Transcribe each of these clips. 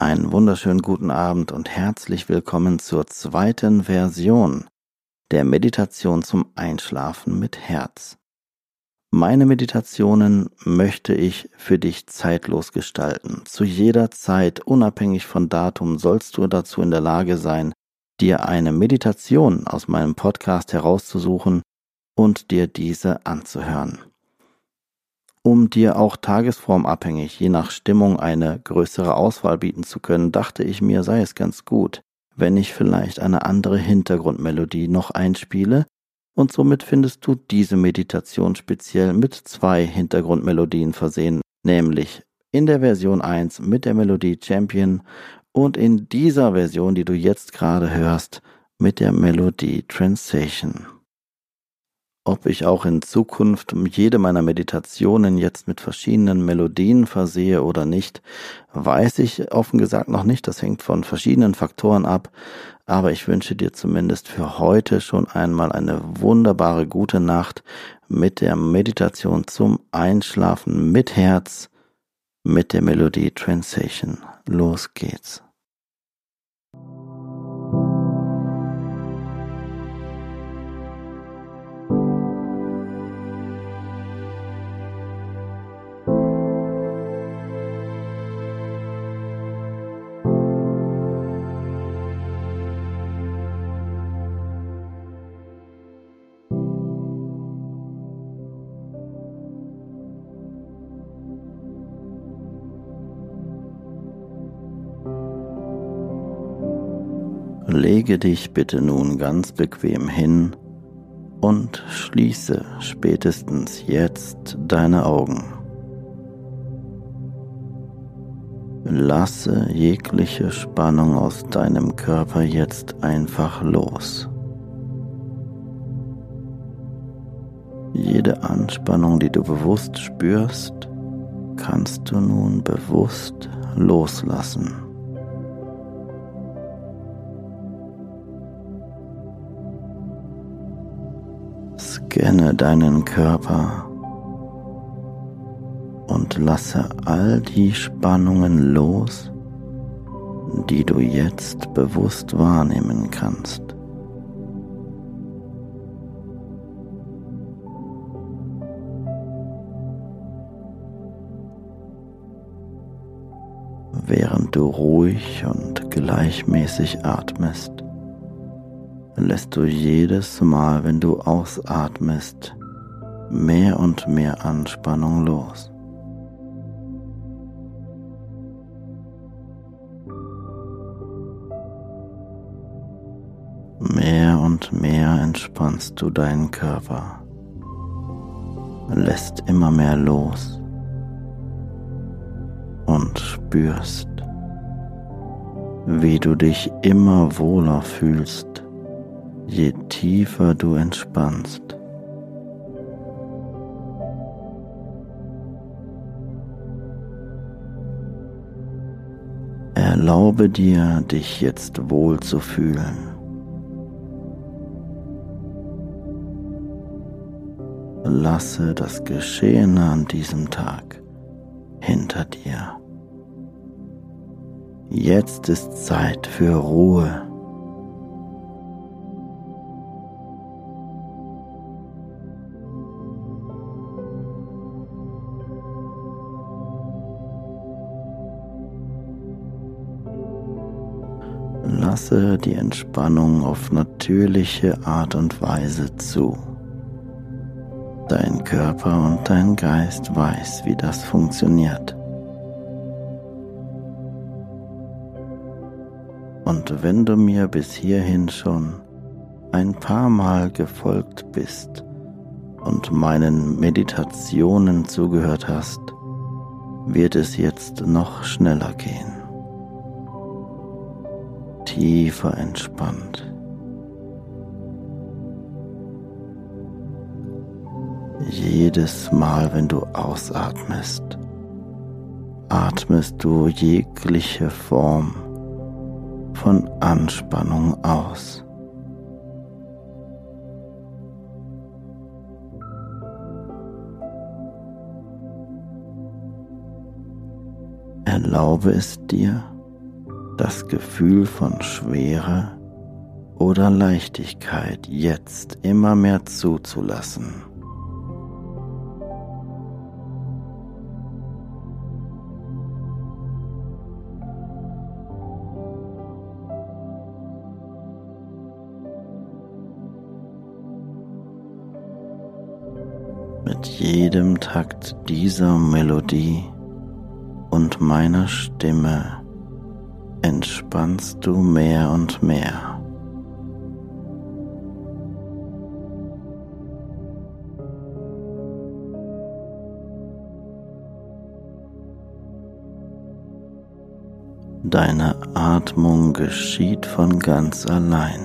Einen wunderschönen guten Abend und herzlich willkommen zur zweiten Version der Meditation zum Einschlafen mit Herz. Meine Meditationen möchte ich für dich zeitlos gestalten. Zu jeder Zeit, unabhängig von Datum, sollst du dazu in der Lage sein, dir eine Meditation aus meinem Podcast herauszusuchen und dir diese anzuhören um dir auch tagesformabhängig, je nach Stimmung, eine größere Auswahl bieten zu können, dachte ich mir, sei es ganz gut, wenn ich vielleicht eine andere Hintergrundmelodie noch einspiele, und somit findest du diese Meditation speziell mit zwei Hintergrundmelodien versehen, nämlich in der Version 1 mit der Melodie Champion und in dieser Version, die du jetzt gerade hörst, mit der Melodie Translation ob ich auch in Zukunft jede meiner Meditationen jetzt mit verschiedenen Melodien versehe oder nicht, weiß ich offen gesagt noch nicht. Das hängt von verschiedenen Faktoren ab. Aber ich wünsche dir zumindest für heute schon einmal eine wunderbare gute Nacht mit der Meditation zum Einschlafen mit Herz, mit der Melodie Translation. Los geht's. Lege dich bitte nun ganz bequem hin und schließe spätestens jetzt deine Augen. Lasse jegliche Spannung aus deinem Körper jetzt einfach los. Jede Anspannung, die du bewusst spürst, kannst du nun bewusst loslassen. Scanne deinen Körper. und lasse all die Spannungen los, die du jetzt bewusst wahrnehmen kannst. Während du ruhig und gleichmäßig atmest, lässt du jedes Mal, wenn du ausatmest, mehr und mehr Anspannung los. Mehr und mehr entspannst du deinen Körper, lässt immer mehr los und spürst, wie du dich immer wohler fühlst, je tiefer du entspannst. Erlaube dir, dich jetzt wohl zu fühlen. Lasse das Geschehene an diesem Tag hinter dir. Jetzt ist Zeit für Ruhe. Lasse die Entspannung auf natürliche Art und Weise zu. Dein Körper und dein Geist weiß, wie das funktioniert. Und wenn du mir bis hierhin schon ein paar Mal gefolgt bist und meinen Meditationen zugehört hast, wird es jetzt noch schneller gehen. Tiefer entspannt. Jedes Mal, wenn du ausatmest, atmest du jegliche Form von Anspannung aus. Erlaube es dir, das Gefühl von Schwere oder Leichtigkeit jetzt immer mehr zuzulassen. Mit jedem Takt dieser Melodie und meiner Stimme entspannst du mehr und mehr. Deine Atmung geschieht von ganz allein.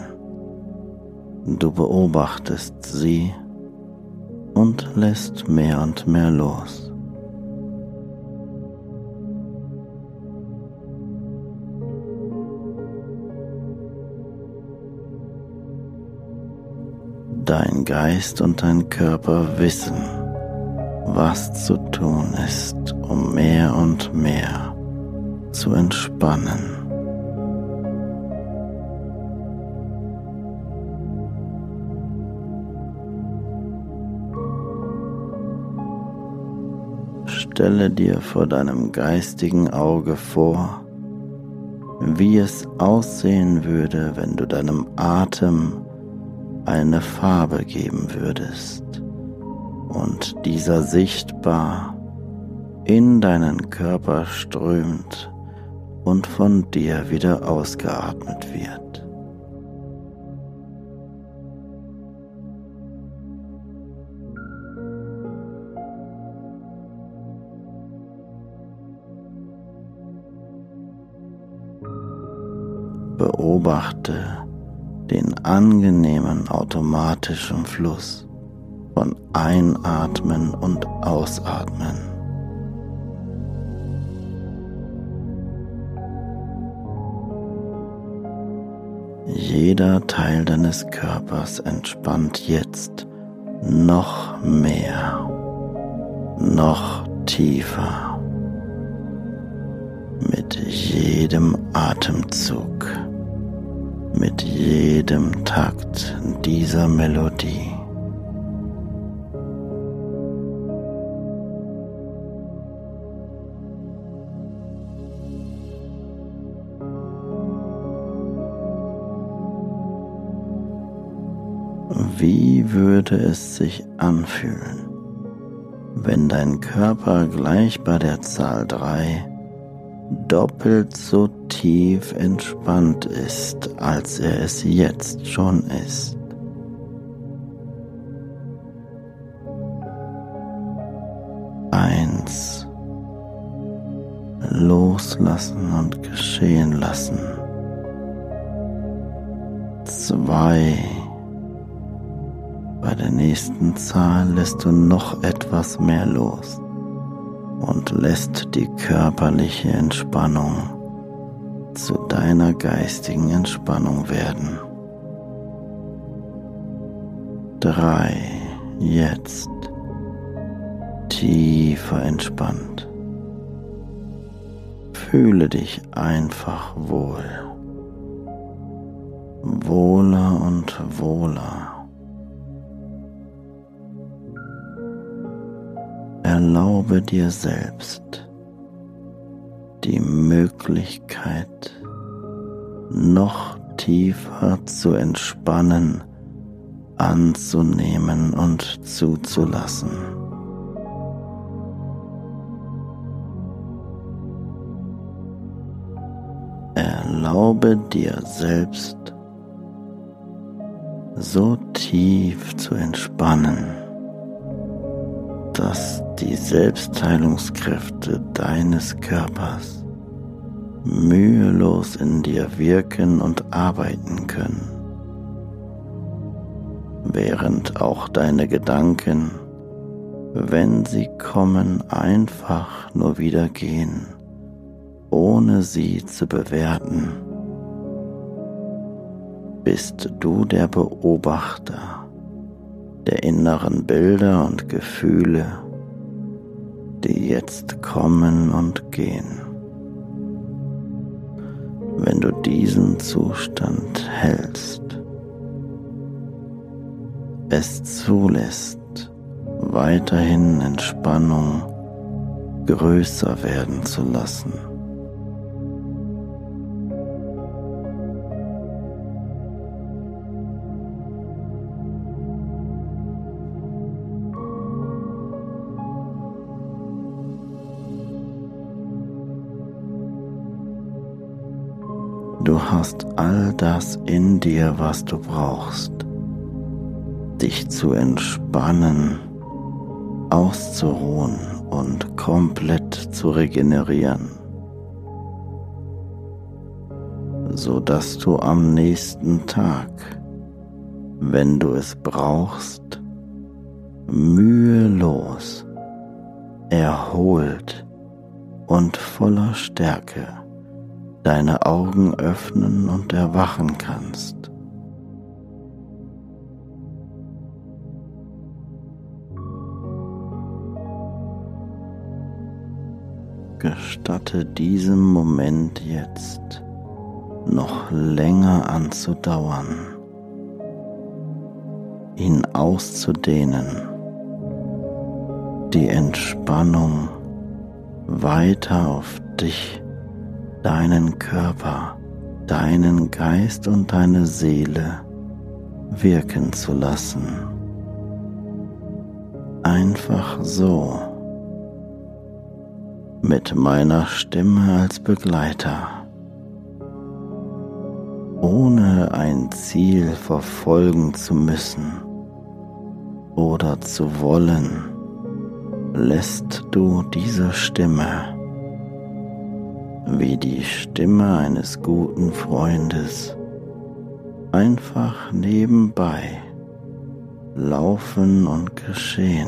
Du beobachtest sie und lässt mehr und mehr los. Dein Geist und dein Körper wissen, was zu tun ist, um mehr und mehr zu entspannen. Stelle dir vor deinem geistigen Auge vor, wie es aussehen würde, wenn du deinem Atem eine Farbe geben würdest und dieser sichtbar in deinen Körper strömt und von dir wieder ausgeatmet wird. Beobachte den angenehmen automatischen Fluss von Einatmen und Ausatmen. Jeder Teil deines Körpers entspannt jetzt noch mehr, noch tiefer mit jedem Atemzug, mit jedem Takt dieser Melodie. Wie würde es sich anfühlen, wenn dein Körper gleich bei der Zahl 3 doppelt so tief entspannt ist, als er es jetzt schon ist? Eins. Loslassen und geschehen lassen. Zwei. Bei der nächsten Zahl lässt du noch etwas mehr los und lässt die körperliche Entspannung zu deiner geistigen Entspannung werden. Drei, jetzt tiefer entspannt. Fühle dich einfach wohl. Wohler und wohler. Erlaube dir selbst die Möglichkeit, noch tiefer zu entspannen, anzunehmen und zuzulassen. Erlaube dir selbst so tief zu entspannen dass die Selbstheilungskräfte deines Körpers mühelos in dir wirken und arbeiten können, während auch deine Gedanken, wenn sie kommen, einfach nur wieder gehen, ohne sie zu bewerten. Bist du der Beobachter der inneren Bilder und Gefühle, die jetzt kommen und gehen. Wenn du diesen Zustand hältst, es zulässt, weiterhin Entspannung größer werden zu lassen. Hast all das in dir, was du brauchst, dich zu entspannen, auszuruhen und komplett zu regenerieren, so dass du am nächsten Tag, wenn du es brauchst, mühelos, erholt und voller Stärke deine Augen öffnen und erwachen kannst. Gestatte diesem Moment jetzt noch länger anzudauern, ihn auszudehnen, die Entspannung weiter auf dich deinen Körper, deinen Geist und deine Seele wirken zu lassen. Einfach so, mit meiner Stimme als Begleiter, ohne ein Ziel verfolgen zu müssen oder zu wollen, lässt du diese Stimme wie die Stimme eines guten Freundes. Einfach nebenbei laufen und geschehen,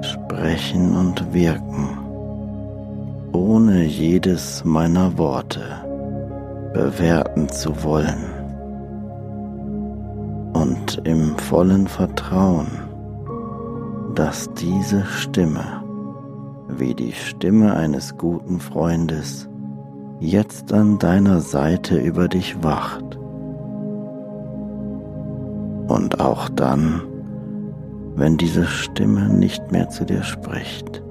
sprechen und wirken, ohne jedes meiner Worte bewerten zu wollen. Und im vollen Vertrauen, dass diese Stimme wie die Stimme eines guten Freundes jetzt an deiner Seite über dich wacht. Und auch dann, wenn diese Stimme nicht mehr zu dir spricht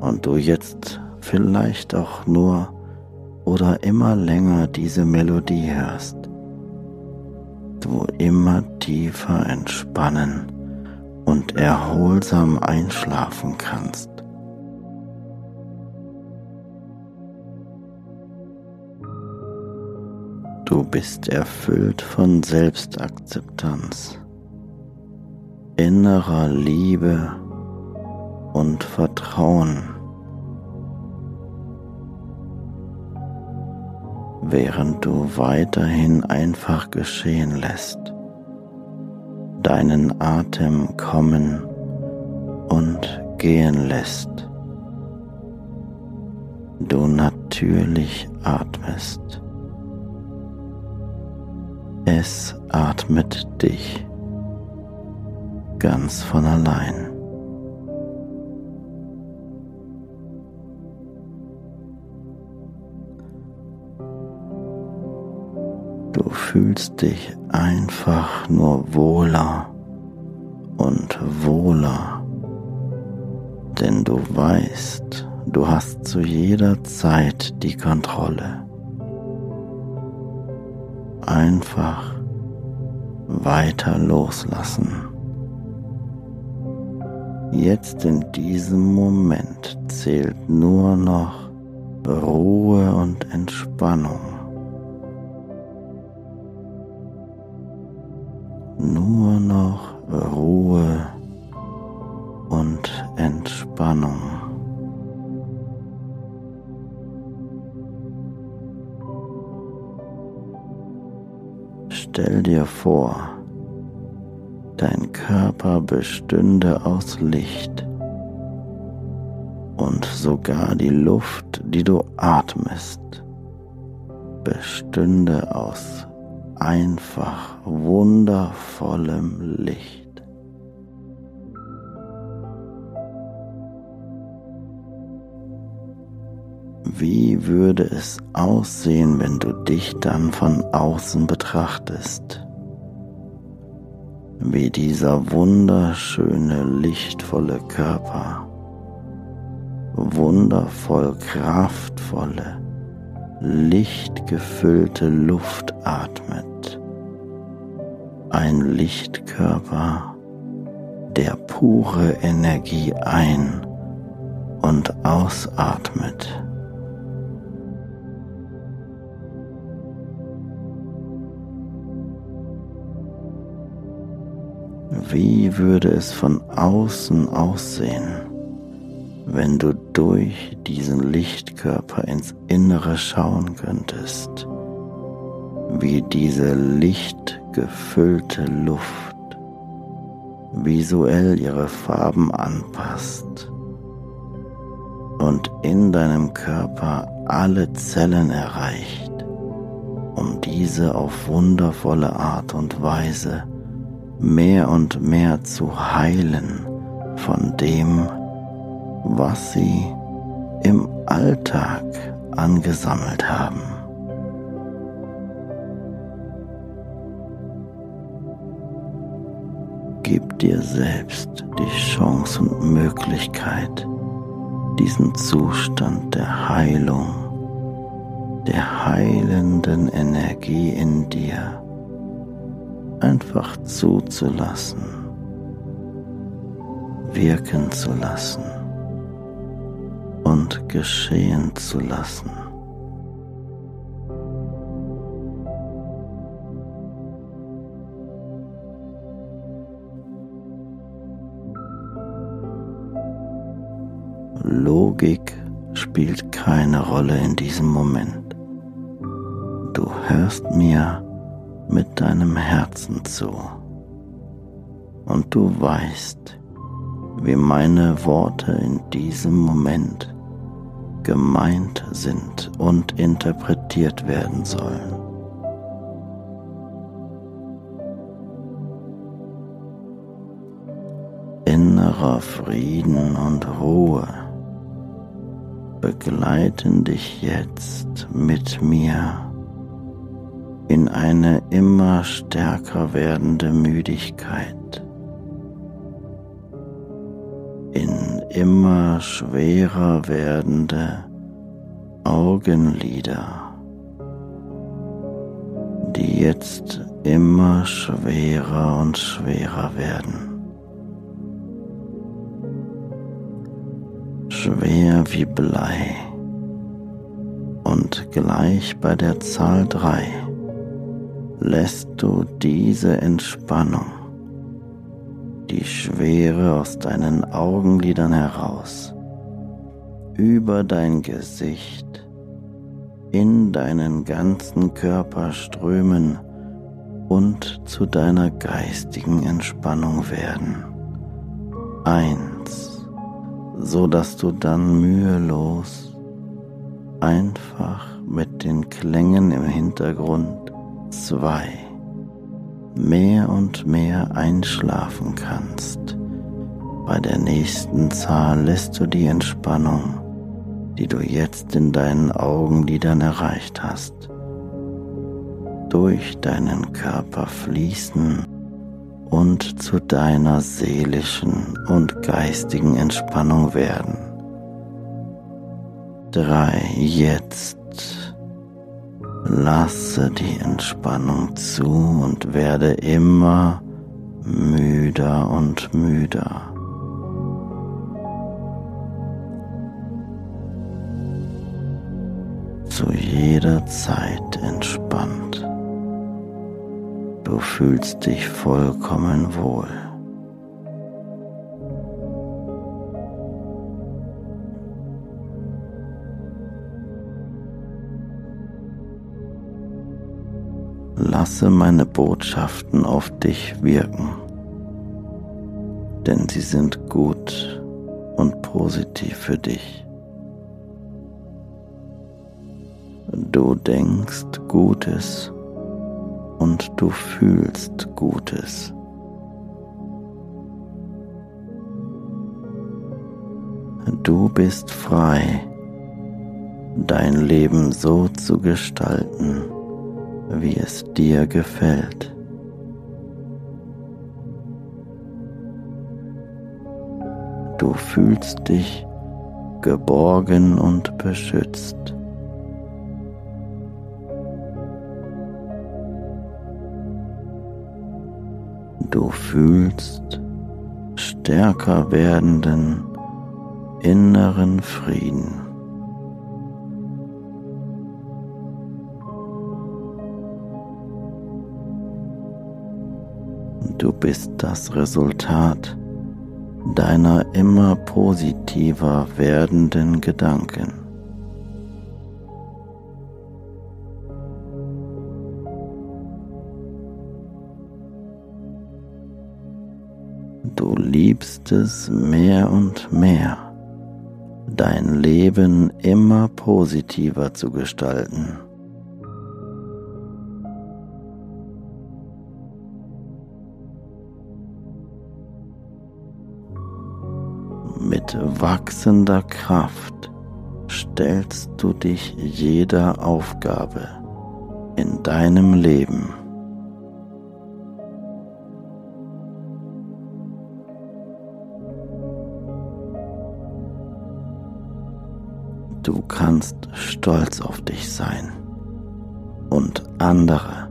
und du jetzt vielleicht auch nur oder immer länger diese Melodie hörst, du immer tiefer entspannen und erholsam einschlafen kannst. Du bist erfüllt von Selbstakzeptanz, innerer Liebe und Vertrauen. Während du weiterhin einfach geschehen lässt, deinen Atem kommen und gehen lässt. Du natürlich atmest. Es atmet dich ganz von allein. Du fühlst dich einfach nur wohler und wohler, denn du weißt, du hast zu jeder Zeit die Kontrolle einfach weiter loslassen. Jetzt in diesem Moment zählt nur noch Ruhe und Entspannung. Nur noch Ruhe und Entspannung. Stell dir vor, dein Körper bestünde aus Licht und sogar die Luft, die du atmest, bestünde aus einfach wundervollem Licht. Wie würde es aussehen, wenn du dich dann von außen betrachtest? Wie dieser wunderschöne, lichtvolle Körper, wundervoll kraftvolle, lichtgefüllte Luft atmet. Ein Lichtkörper, der pure Energie ein- und ausatmet. Wie würde es von außen aussehen, wenn du durch diesen Lichtkörper ins Innere schauen könntest, wie diese lichtgefüllte Luft visuell ihre Farben anpasst und in deinem Körper alle Zellen erreicht, um diese auf wundervolle Art und Weise mehr und mehr zu heilen von dem, was sie im Alltag angesammelt haben. Gib dir selbst die Chance und Möglichkeit, diesen Zustand der Heilung, der heilenden Energie in dir einfach zuzulassen, wirken zu lassen und geschehen zu lassen. Logik spielt keine Rolle in diesem Moment. Du hörst mir mit deinem Herzen zu. Und du weißt, wie meine Worte in diesem Moment gemeint sind und interpretiert werden sollen. Innerer Frieden und Ruhe begleiten dich jetzt mit mir in eine immer stärker werdende Müdigkeit, in immer schwerer werdende Augenlider, die jetzt immer schwerer und schwerer werden. Schwer wie Blei. Und gleich bei der Zahl 3 lässt du diese Entspannung, die Schwere aus deinen Augenlidern heraus, über dein Gesicht, in deinen ganzen Körper strömen und zu deiner geistigen Entspannung werden. Eins, so dass du dann mühelos einfach mit den Klängen im Hintergrund zwei mehr und mehr einschlafen kannst. Bei der nächsten Zahl lässt du die Entspannung, die du jetzt in deinen Augenlidern erreicht hast, durch deinen Körper fließen und zu deiner seelischen und geistigen Entspannung werden. Drei, jetzt. Lasse die Entspannung zu und werde immer müder und müder. Zu jeder Zeit entspannt. Du fühlst dich vollkommen wohl. Lasse meine Botschaften auf dich wirken, denn sie sind gut und positiv für dich. Du denkst Gutes und du fühlst Gutes. Du bist frei, dein Leben so zu gestalten, wie es dir gefällt. Du fühlst dich geborgen und beschützt. Du fühlst stärker werdenden inneren Frieden. Du bist das Resultat deiner immer positiver werdenden Gedanken. Du liebst es mehr und mehr, dein Leben immer positiver zu gestalten. Wachsender Kraft stellst du dich jeder Aufgabe in deinem Leben. Du kannst stolz auf dich sein und andere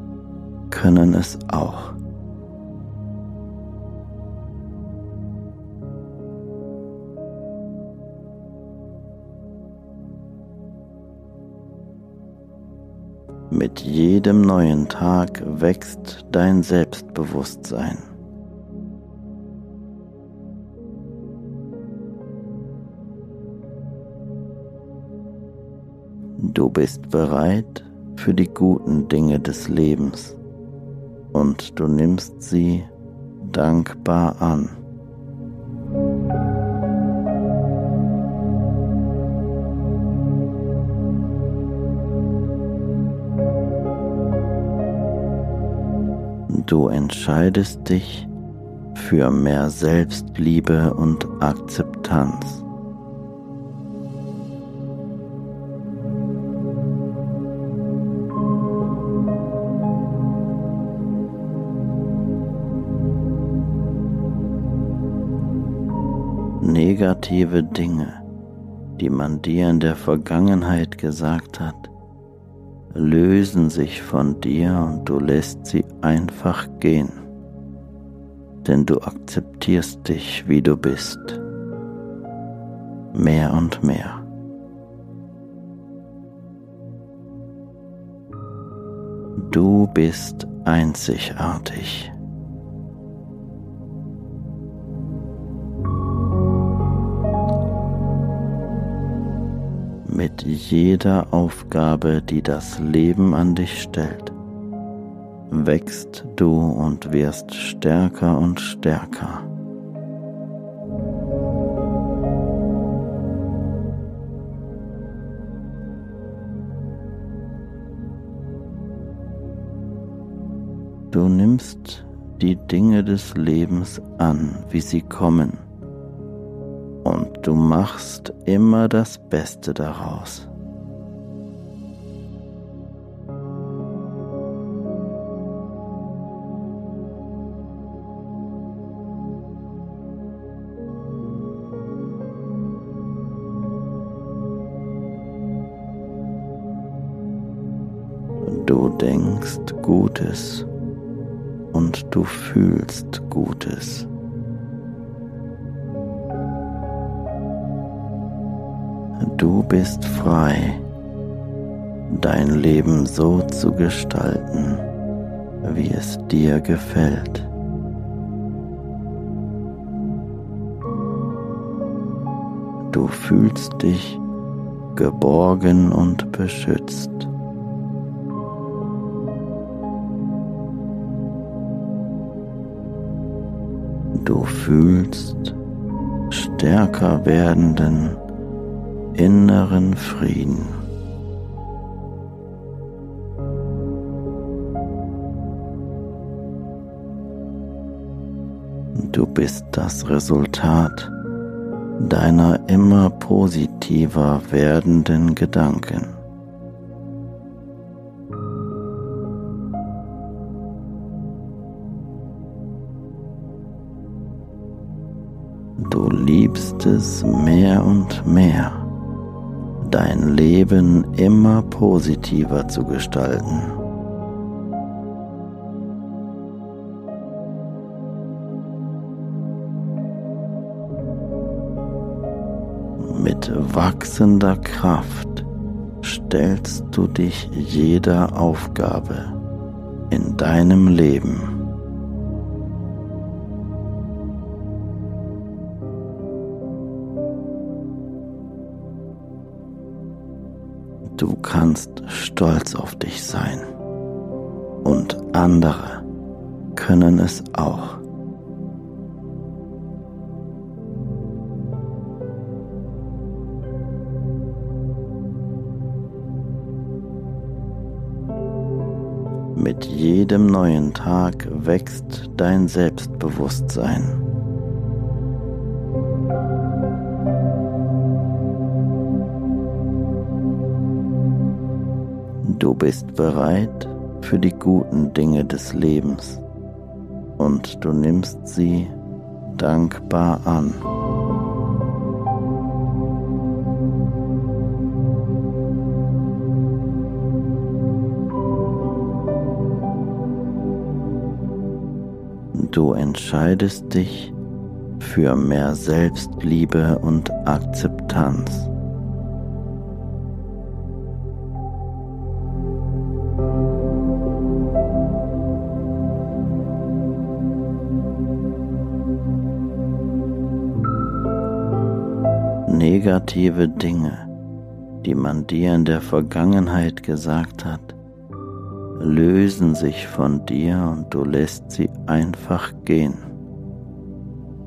können es auch. Mit jedem neuen Tag wächst dein Selbstbewusstsein. Du bist bereit für die guten Dinge des Lebens und du nimmst sie dankbar an. Du entscheidest dich für mehr Selbstliebe und Akzeptanz. Negative Dinge, die man dir in der Vergangenheit gesagt hat, lösen sich von dir und du lässt sie einfach gehen, denn du akzeptierst dich, wie du bist, mehr und mehr. Du bist einzigartig. Mit jeder Aufgabe, die das Leben an dich stellt, wächst du und wirst stärker und stärker. Du nimmst die Dinge des Lebens an, wie sie kommen, du machst immer das Beste daraus. Frei, dein Leben so zu gestalten, wie es dir gefällt. Du fühlst dich geborgen und beschützt. Du fühlst stärker werdenden inneren Frieden. Du bist das Resultat deiner immer positiver werdenden Gedanken. Du liebst es mehr und mehr, dein Leben immer positiver zu gestalten. Mit wachsender Kraft stellst du dich jeder Aufgabe in deinem Leben. Du kannst stolz auf dich sein. Und andere können es auch. Mit jedem neuen Tag wächst dein Selbstbewusstsein. Du bist bereit für die guten Dinge des Lebens und du nimmst sie dankbar an. Du entscheidest dich für mehr Selbstliebe und Akzeptanz. Negative Dinge, die man dir in der Vergangenheit gesagt hat, lösen sich von dir und du lässt sie einfach gehen,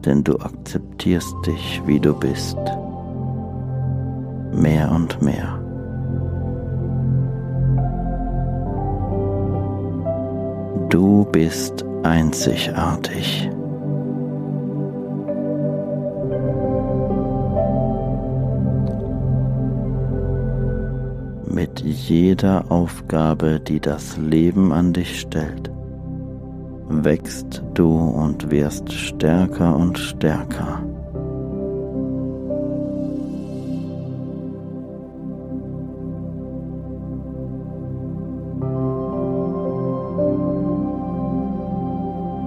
denn du akzeptierst dich, wie du bist, mehr und mehr. Du bist einzigartig. jeder Aufgabe, die das Leben an dich stellt, wächst du und wirst stärker und stärker.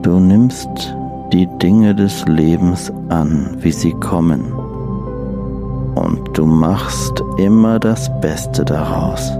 Du nimmst die Dinge des Lebens an, wie sie kommen. Und du machst immer das Beste daraus.